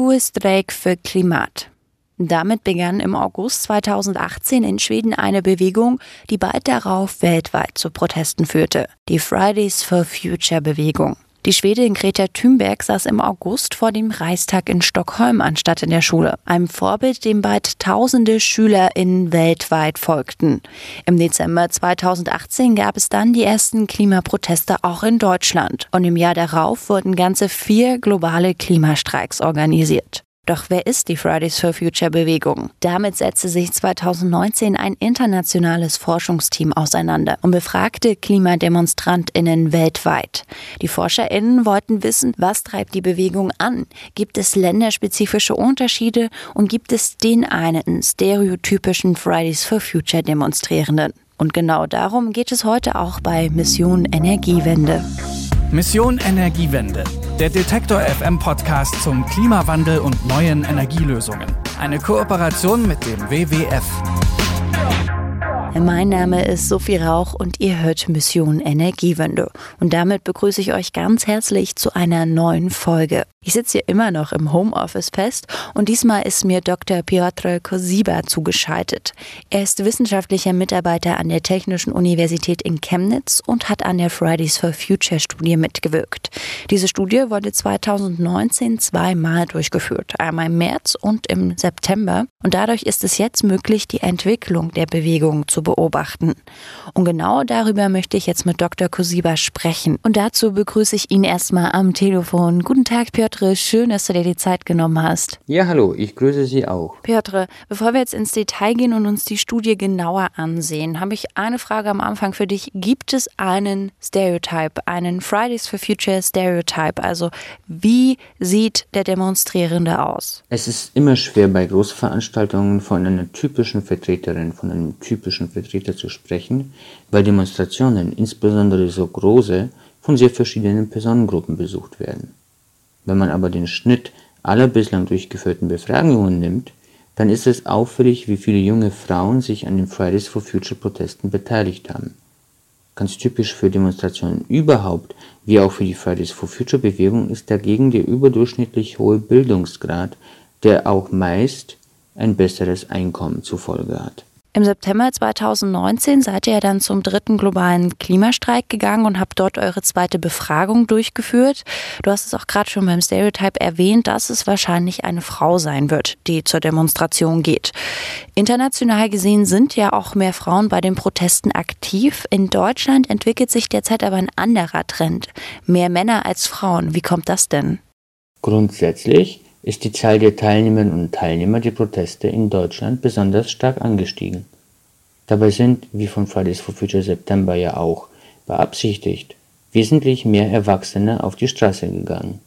Skoestreik für Klimat. Damit begann im August 2018 in Schweden eine Bewegung, die bald darauf weltweit zu Protesten führte. Die Fridays for Future Bewegung. Die Schwedin Greta Thunberg saß im August vor dem Reichstag in Stockholm anstatt in der Schule. Einem Vorbild, dem bald tausende SchülerInnen weltweit folgten. Im Dezember 2018 gab es dann die ersten Klimaproteste auch in Deutschland. Und im Jahr darauf wurden ganze vier globale Klimastreiks organisiert. Doch wer ist die Fridays for Future Bewegung? Damit setzte sich 2019 ein internationales Forschungsteam auseinander und befragte Klimademonstrantinnen weltweit. Die Forscherinnen wollten wissen, was treibt die Bewegung an? Gibt es länderspezifische Unterschiede und gibt es den einen stereotypischen Fridays for Future Demonstrierenden? Und genau darum geht es heute auch bei Mission Energiewende. Mission Energiewende der Detektor FM Podcast zum Klimawandel und neuen Energielösungen. Eine Kooperation mit dem WWF. Mein Name ist Sophie Rauch und ihr hört Mission Energiewende. Und damit begrüße ich euch ganz herzlich zu einer neuen Folge. Ich sitze hier immer noch im Homeoffice fest und diesmal ist mir Dr. Piotr Kosiba zugeschaltet. Er ist wissenschaftlicher Mitarbeiter an der Technischen Universität in Chemnitz und hat an der Fridays for Future Studie mitgewirkt. Diese Studie wurde 2019 zweimal durchgeführt, einmal im März und im September. Und dadurch ist es jetzt möglich, die Entwicklung der Bewegung zu beobachten. Und genau darüber möchte ich jetzt mit Dr. Kosiba sprechen. Und dazu begrüße ich ihn erstmal am Telefon. Guten Tag, Piotr. Schön, dass du dir die Zeit genommen hast. Ja, hallo. Ich grüße Sie auch. Piotr, bevor wir jetzt ins Detail gehen und uns die Studie genauer ansehen, habe ich eine Frage am Anfang für dich. Gibt es einen Stereotype, einen Fridays for Future Stereotype? Also, wie sieht der Demonstrierende aus? Es ist immer schwer bei Großveranstaltungen von einer typischen Vertreterin, von einem typischen Vertreter zu sprechen, weil Demonstrationen, insbesondere so große, von sehr verschiedenen Personengruppen besucht werden. Wenn man aber den Schnitt aller bislang durchgeführten Befragungen nimmt, dann ist es auffällig, wie viele junge Frauen sich an den Fridays for Future Protesten beteiligt haben. Ganz typisch für Demonstrationen überhaupt, wie auch für die Fridays for Future Bewegung, ist dagegen der überdurchschnittlich hohe Bildungsgrad, der auch meist ein besseres Einkommen zur Folge hat. Im September 2019 seid ihr dann zum dritten globalen Klimastreik gegangen und habt dort eure zweite Befragung durchgeführt. Du hast es auch gerade schon beim Stereotype erwähnt, dass es wahrscheinlich eine Frau sein wird, die zur Demonstration geht. International gesehen sind ja auch mehr Frauen bei den Protesten aktiv. In Deutschland entwickelt sich derzeit aber ein anderer Trend. Mehr Männer als Frauen. Wie kommt das denn? Grundsätzlich ist die Zahl der Teilnehmerinnen und Teilnehmer der Proteste in Deutschland besonders stark angestiegen. Dabei sind, wie von Fridays for Future September ja auch beabsichtigt, wesentlich mehr Erwachsene auf die Straße gegangen.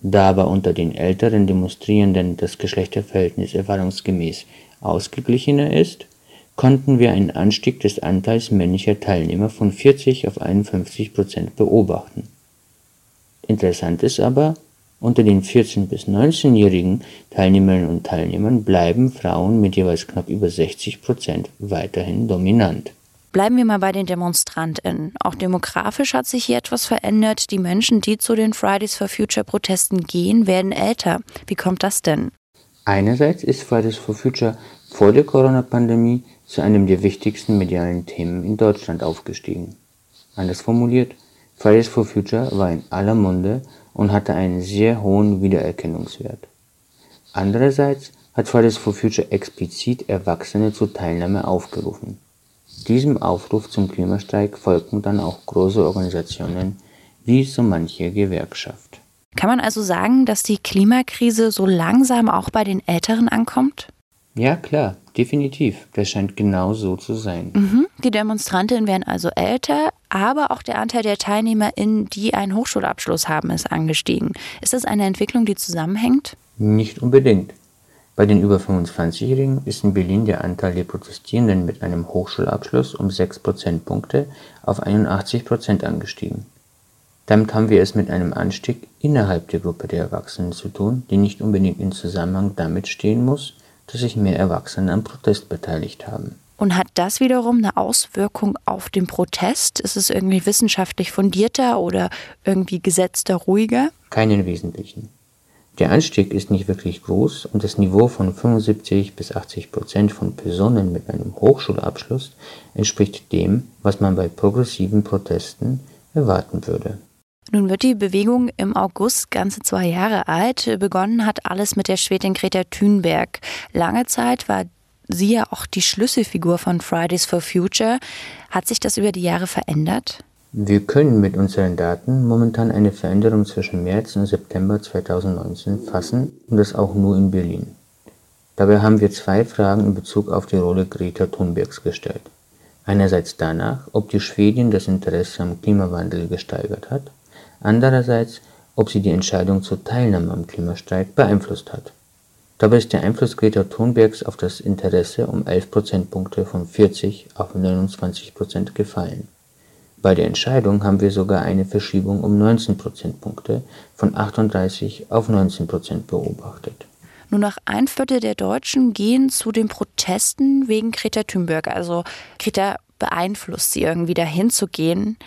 Da aber unter den älteren Demonstrierenden das Geschlechterverhältnis erfahrungsgemäß ausgeglichener ist, konnten wir einen Anstieg des Anteils männlicher Teilnehmer von 40 auf 51 Prozent beobachten. Interessant ist aber, unter den 14- bis 19-jährigen Teilnehmerinnen und Teilnehmern bleiben Frauen mit jeweils knapp über 60 Prozent weiterhin dominant. Bleiben wir mal bei den DemonstrantInnen. Auch demografisch hat sich hier etwas verändert. Die Menschen, die zu den Fridays for Future Protesten gehen, werden älter. Wie kommt das denn? Einerseits ist Fridays for Future vor der Corona-Pandemie zu einem der wichtigsten medialen Themen in Deutschland aufgestiegen. Anders formuliert, Fridays for Future war in aller Munde und hatte einen sehr hohen Wiedererkennungswert. Andererseits hat Fridays for Future explizit Erwachsene zur Teilnahme aufgerufen. Diesem Aufruf zum Klimastreik folgten dann auch große Organisationen wie so manche Gewerkschaft. Kann man also sagen, dass die Klimakrise so langsam auch bei den Älteren ankommt? Ja, klar, definitiv. Das scheint genau so zu sein. Mhm. Die Demonstrantinnen werden also älter, aber auch der Anteil der TeilnehmerInnen, die einen Hochschulabschluss haben, ist angestiegen. Ist das eine Entwicklung, die zusammenhängt? Nicht unbedingt. Bei den über 25-Jährigen ist in Berlin der Anteil der Protestierenden mit einem Hochschulabschluss um 6 Prozentpunkte auf 81 Prozent angestiegen. Damit haben wir es mit einem Anstieg innerhalb der Gruppe der Erwachsenen zu tun, die nicht unbedingt in Zusammenhang damit stehen muss, dass sich mehr Erwachsene am Protest beteiligt haben. Und hat das wiederum eine Auswirkung auf den Protest? Ist es irgendwie wissenschaftlich fundierter oder irgendwie gesetzter ruhiger? Keinen wesentlichen. Der Anstieg ist nicht wirklich groß und das Niveau von 75 bis 80 Prozent von Personen mit einem Hochschulabschluss entspricht dem, was man bei progressiven Protesten erwarten würde. Nun wird die Bewegung im August ganze zwei Jahre alt. Begonnen hat alles mit der Schwedin Greta Thunberg. Lange Zeit war sie ja auch die Schlüsselfigur von Fridays for Future. Hat sich das über die Jahre verändert? Wir können mit unseren Daten momentan eine Veränderung zwischen März und September 2019 fassen und das auch nur in Berlin. Dabei haben wir zwei Fragen in Bezug auf die Rolle Greta Thunbergs gestellt. Einerseits danach, ob die Schwedin das Interesse am Klimawandel gesteigert hat, andererseits, ob sie die Entscheidung zur Teilnahme am Klimastreik beeinflusst hat. Dabei ist der Einfluss Greta Thunbergs auf das Interesse um 11 Prozentpunkte von 40 auf 29 Prozent gefallen. Bei der Entscheidung haben wir sogar eine Verschiebung um 19 Prozentpunkte von 38 auf 19 Prozent beobachtet. Nur noch ein Viertel der Deutschen gehen zu den Protesten wegen Greta Thunberg. Also Greta beeinflusst sie irgendwie dahin zu gehen.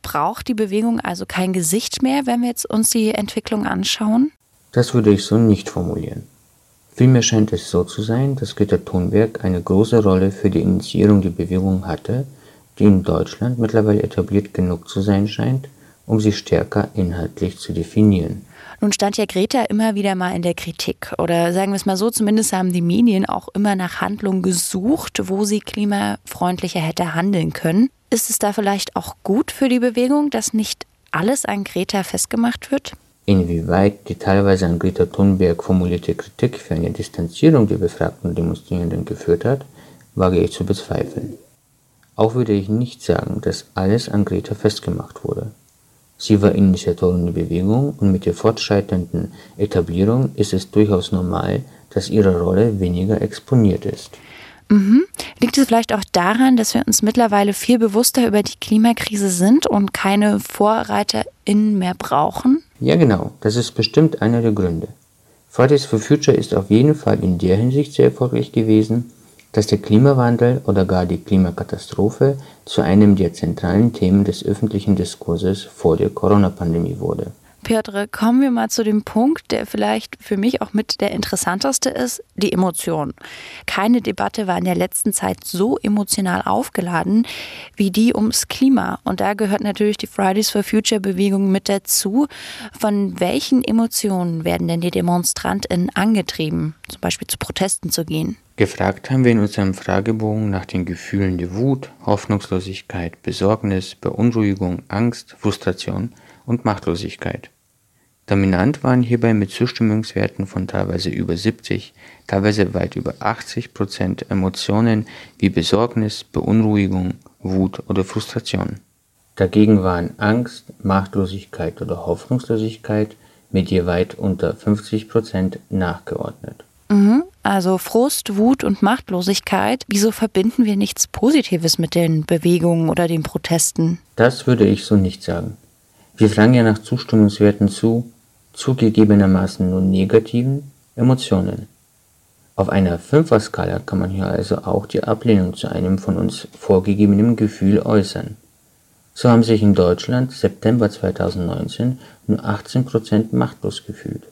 Braucht die Bewegung also kein Gesicht mehr, wenn wir jetzt uns die Entwicklung anschauen? Das würde ich so nicht formulieren. Vielmehr scheint es so zu sein, dass Greta Thunberg eine große Rolle für die Initiierung der Bewegung hatte die in Deutschland mittlerweile etabliert genug zu sein scheint, um sie stärker inhaltlich zu definieren. Nun stand ja Greta immer wieder mal in der Kritik. Oder sagen wir es mal so, zumindest haben die Medien auch immer nach Handlungen gesucht, wo sie klimafreundlicher hätte handeln können. Ist es da vielleicht auch gut für die Bewegung, dass nicht alles an Greta festgemacht wird? Inwieweit die teilweise an Greta Thunberg formulierte Kritik für eine Distanzierung der befragten Demonstrierenden geführt hat, wage ich zu bezweifeln. Auch würde ich nicht sagen, dass alles an Greta festgemacht wurde. Sie war Initiatorin der Bewegung und mit der fortschreitenden Etablierung ist es durchaus normal, dass ihre Rolle weniger exponiert ist. Mhm. Liegt es vielleicht auch daran, dass wir uns mittlerweile viel bewusster über die Klimakrise sind und keine VorreiterInnen mehr brauchen? Ja, genau. Das ist bestimmt einer der Gründe. Fridays for Future ist auf jeden Fall in der Hinsicht sehr erfolgreich gewesen, dass der Klimawandel oder gar die Klimakatastrophe zu einem der zentralen Themen des öffentlichen Diskurses vor der Corona-Pandemie wurde. Piotr, kommen wir mal zu dem Punkt, der vielleicht für mich auch mit der interessanteste ist, die Emotion. Keine Debatte war in der letzten Zeit so emotional aufgeladen wie die ums Klima. Und da gehört natürlich die Fridays for Future Bewegung mit dazu. Von welchen Emotionen werden denn die DemonstrantInnen angetrieben, zum Beispiel zu Protesten zu gehen? Gefragt haben wir in unserem Fragebogen nach den Gefühlen der Wut, Hoffnungslosigkeit, Besorgnis, Beunruhigung, Angst, Frustration und Machtlosigkeit. Dominant waren hierbei mit Zustimmungswerten von teilweise über 70, teilweise weit über 80 Prozent Emotionen wie Besorgnis, Beunruhigung, Wut oder Frustration. Dagegen waren Angst, Machtlosigkeit oder Hoffnungslosigkeit mit je weit unter 50 Prozent nachgeordnet. Mhm. Also Frust, Wut und Machtlosigkeit. Wieso verbinden wir nichts Positives mit den Bewegungen oder den Protesten? Das würde ich so nicht sagen. Wir fragen ja nach Zustimmungswerten zu, zugegebenermaßen nur negativen Emotionen. Auf einer Fünfer-Skala kann man hier also auch die Ablehnung zu einem von uns vorgegebenen Gefühl äußern. So haben sich in Deutschland September 2019 nur 18% machtlos gefühlt.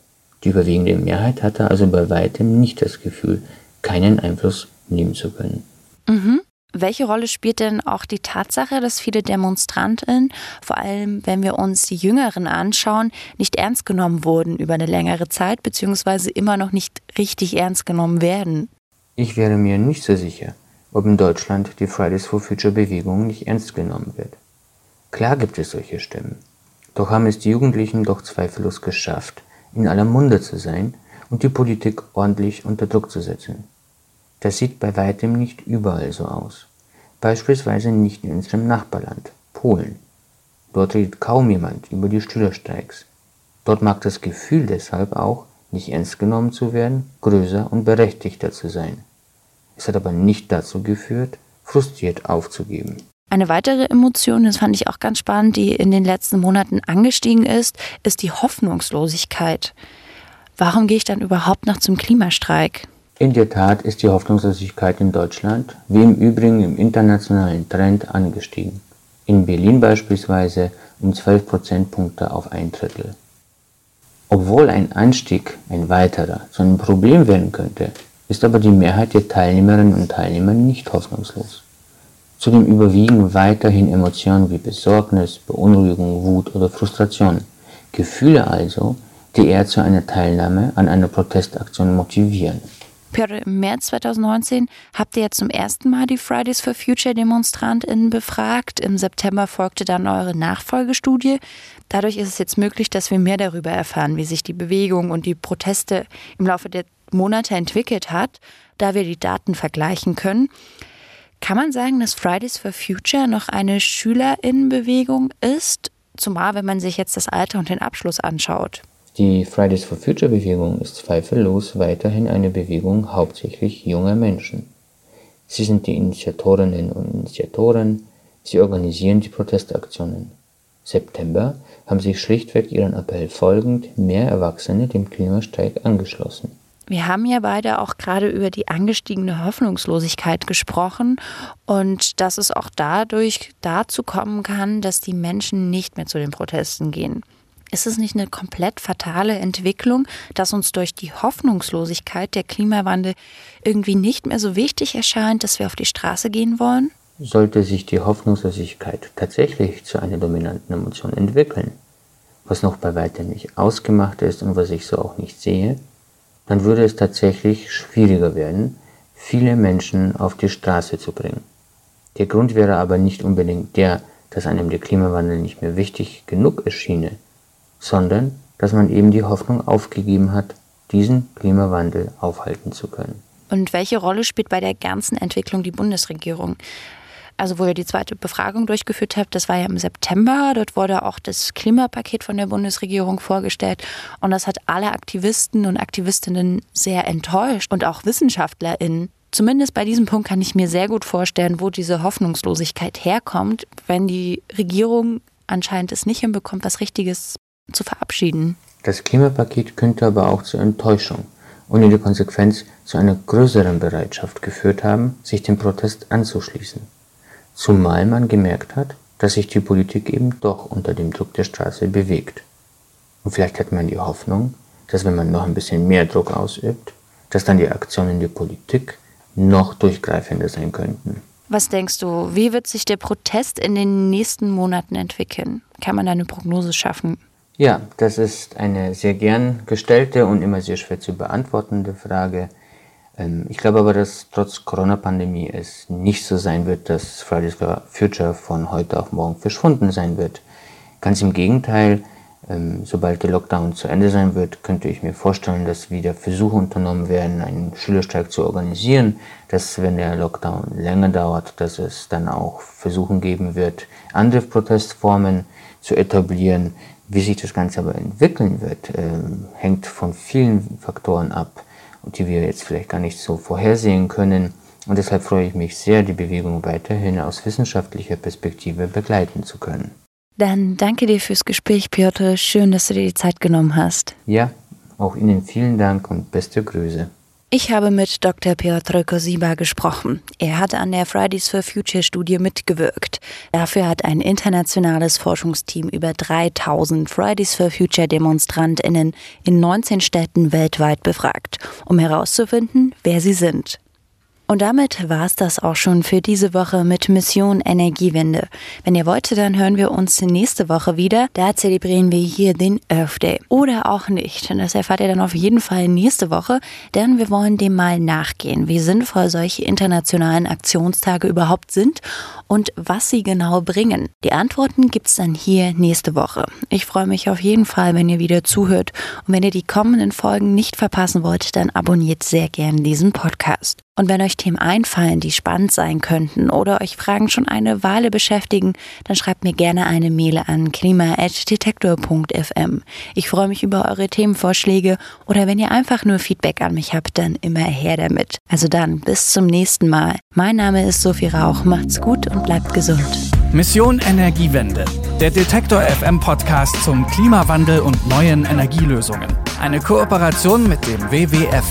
Die überwiegende Mehrheit hatte also bei weitem nicht das Gefühl, keinen Einfluss nehmen zu können. Mhm. Welche Rolle spielt denn auch die Tatsache, dass viele Demonstranten, vor allem wenn wir uns die Jüngeren anschauen, nicht ernst genommen wurden über eine längere Zeit, beziehungsweise immer noch nicht richtig ernst genommen werden? Ich wäre mir nicht so sicher, ob in Deutschland die Fridays for Future Bewegung nicht ernst genommen wird. Klar gibt es solche Stimmen. Doch haben es die Jugendlichen doch zweifellos geschafft, in aller Munde zu sein und die Politik ordentlich unter Druck zu setzen. Das sieht bei weitem nicht überall so aus. Beispielsweise nicht in unserem Nachbarland, Polen. Dort redet kaum jemand über die Schülerstreiks. Dort mag das Gefühl deshalb auch, nicht ernst genommen zu werden, größer und berechtigter zu sein. Es hat aber nicht dazu geführt, frustriert aufzugeben. Eine weitere Emotion, das fand ich auch ganz spannend, die in den letzten Monaten angestiegen ist, ist die Hoffnungslosigkeit. Warum gehe ich dann überhaupt noch zum Klimastreik? In der Tat ist die Hoffnungslosigkeit in Deutschland, wie im Übrigen im internationalen Trend, angestiegen. In Berlin beispielsweise um 12 Prozentpunkte auf ein Drittel. Obwohl ein Anstieg, ein weiterer, zu einem Problem werden könnte, ist aber die Mehrheit der Teilnehmerinnen und Teilnehmer nicht hoffnungslos. Zudem überwiegen weiterhin Emotionen wie Besorgnis, Beunruhigung, Wut oder Frustration. Gefühle also, die eher zu einer Teilnahme an einer Protestaktion motivieren. Piotr, im März 2019 habt ihr jetzt zum ersten Mal die Fridays for Future DemonstrantInnen befragt. Im September folgte dann eure Nachfolgestudie. Dadurch ist es jetzt möglich, dass wir mehr darüber erfahren, wie sich die Bewegung und die Proteste im Laufe der Monate entwickelt hat, da wir die Daten vergleichen können. Kann man sagen, dass Fridays for Future noch eine Schülerinnenbewegung ist? Zumal, wenn man sich jetzt das Alter und den Abschluss anschaut. Die Fridays for Future Bewegung ist zweifellos weiterhin eine Bewegung hauptsächlich junger Menschen. Sie sind die Initiatorinnen und Initiatoren, sie organisieren die Protestaktionen. September haben sich schlichtweg ihren Appell folgend mehr Erwachsene dem Klimastreik angeschlossen. Wir haben ja beide auch gerade über die angestiegene Hoffnungslosigkeit gesprochen und dass es auch dadurch dazu kommen kann, dass die Menschen nicht mehr zu den Protesten gehen. Ist es nicht eine komplett fatale Entwicklung, dass uns durch die Hoffnungslosigkeit der Klimawandel irgendwie nicht mehr so wichtig erscheint, dass wir auf die Straße gehen wollen? Sollte sich die Hoffnungslosigkeit tatsächlich zu einer dominanten Emotion entwickeln, was noch bei weitem nicht ausgemacht ist und was ich so auch nicht sehe, dann würde es tatsächlich schwieriger werden, viele Menschen auf die Straße zu bringen. Der Grund wäre aber nicht unbedingt der, dass einem der Klimawandel nicht mehr wichtig genug erschiene, sondern dass man eben die Hoffnung aufgegeben hat, diesen Klimawandel aufhalten zu können. Und welche Rolle spielt bei der ganzen Entwicklung die Bundesregierung? also wo ihr die zweite Befragung durchgeführt habt, das war ja im September. Dort wurde auch das Klimapaket von der Bundesregierung vorgestellt. Und das hat alle Aktivisten und Aktivistinnen sehr enttäuscht und auch WissenschaftlerInnen. Zumindest bei diesem Punkt kann ich mir sehr gut vorstellen, wo diese Hoffnungslosigkeit herkommt, wenn die Regierung anscheinend es nicht hinbekommt, was Richtiges zu verabschieden. Das Klimapaket könnte aber auch zur Enttäuschung und in der Konsequenz zu einer größeren Bereitschaft geführt haben, sich dem Protest anzuschließen. Zumal man gemerkt hat, dass sich die Politik eben doch unter dem Druck der Straße bewegt. Und vielleicht hat man die Hoffnung, dass wenn man noch ein bisschen mehr Druck ausübt, dass dann die Aktionen der Politik noch durchgreifender sein könnten. Was denkst du, wie wird sich der Protest in den nächsten Monaten entwickeln? Kann man da eine Prognose schaffen? Ja, das ist eine sehr gern gestellte und immer sehr schwer zu beantwortende Frage. Ähm, ich glaube aber, dass trotz Corona-Pandemie es nicht so sein wird, dass Fridays for Future von heute auf morgen verschwunden sein wird. Ganz im Gegenteil, ähm, sobald der Lockdown zu Ende sein wird, könnte ich mir vorstellen, dass wieder Versuche unternommen werden, einen Schülerstreik zu organisieren, dass wenn der Lockdown länger dauert, dass es dann auch Versuchen geben wird, andere Protestformen zu etablieren. Wie sich das Ganze aber entwickeln wird, ähm, hängt von vielen Faktoren ab die wir jetzt vielleicht gar nicht so vorhersehen können. Und deshalb freue ich mich sehr, die Bewegung weiterhin aus wissenschaftlicher Perspektive begleiten zu können. Dann danke dir fürs Gespräch, Piotr. Schön, dass du dir die Zeit genommen hast. Ja, auch Ihnen vielen Dank und beste Grüße. Ich habe mit Dr. Piotr Kosiba gesprochen. Er hat an der Fridays for Future Studie mitgewirkt. Dafür hat ein internationales Forschungsteam über 3000 Fridays for Future Demonstrantinnen in 19 Städten weltweit befragt, um herauszufinden, wer sie sind. Und damit war es das auch schon für diese Woche mit Mission Energiewende. Wenn ihr wollt, dann hören wir uns nächste Woche wieder. Da zelebrieren wir hier den Earth Day. Oder auch nicht. Das erfahrt ihr dann auf jeden Fall nächste Woche, denn wir wollen dem mal nachgehen, wie sinnvoll solche internationalen Aktionstage überhaupt sind und was sie genau bringen. Die Antworten gibt's dann hier nächste Woche. Ich freue mich auf jeden Fall, wenn ihr wieder zuhört. Und wenn ihr die kommenden Folgen nicht verpassen wollt, dann abonniert sehr gern diesen Podcast. Und wenn euch Themen einfallen, die spannend sein könnten oder euch Fragen schon eine Weile beschäftigen, dann schreibt mir gerne eine Mail an klima.detektor.fm. Ich freue mich über eure Themenvorschläge oder wenn ihr einfach nur Feedback an mich habt, dann immer her damit. Also dann, bis zum nächsten Mal. Mein Name ist Sophie Rauch. Macht's gut und bleibt gesund. Mission Energiewende. Der Detektor FM Podcast zum Klimawandel und neuen Energielösungen. Eine Kooperation mit dem WWF.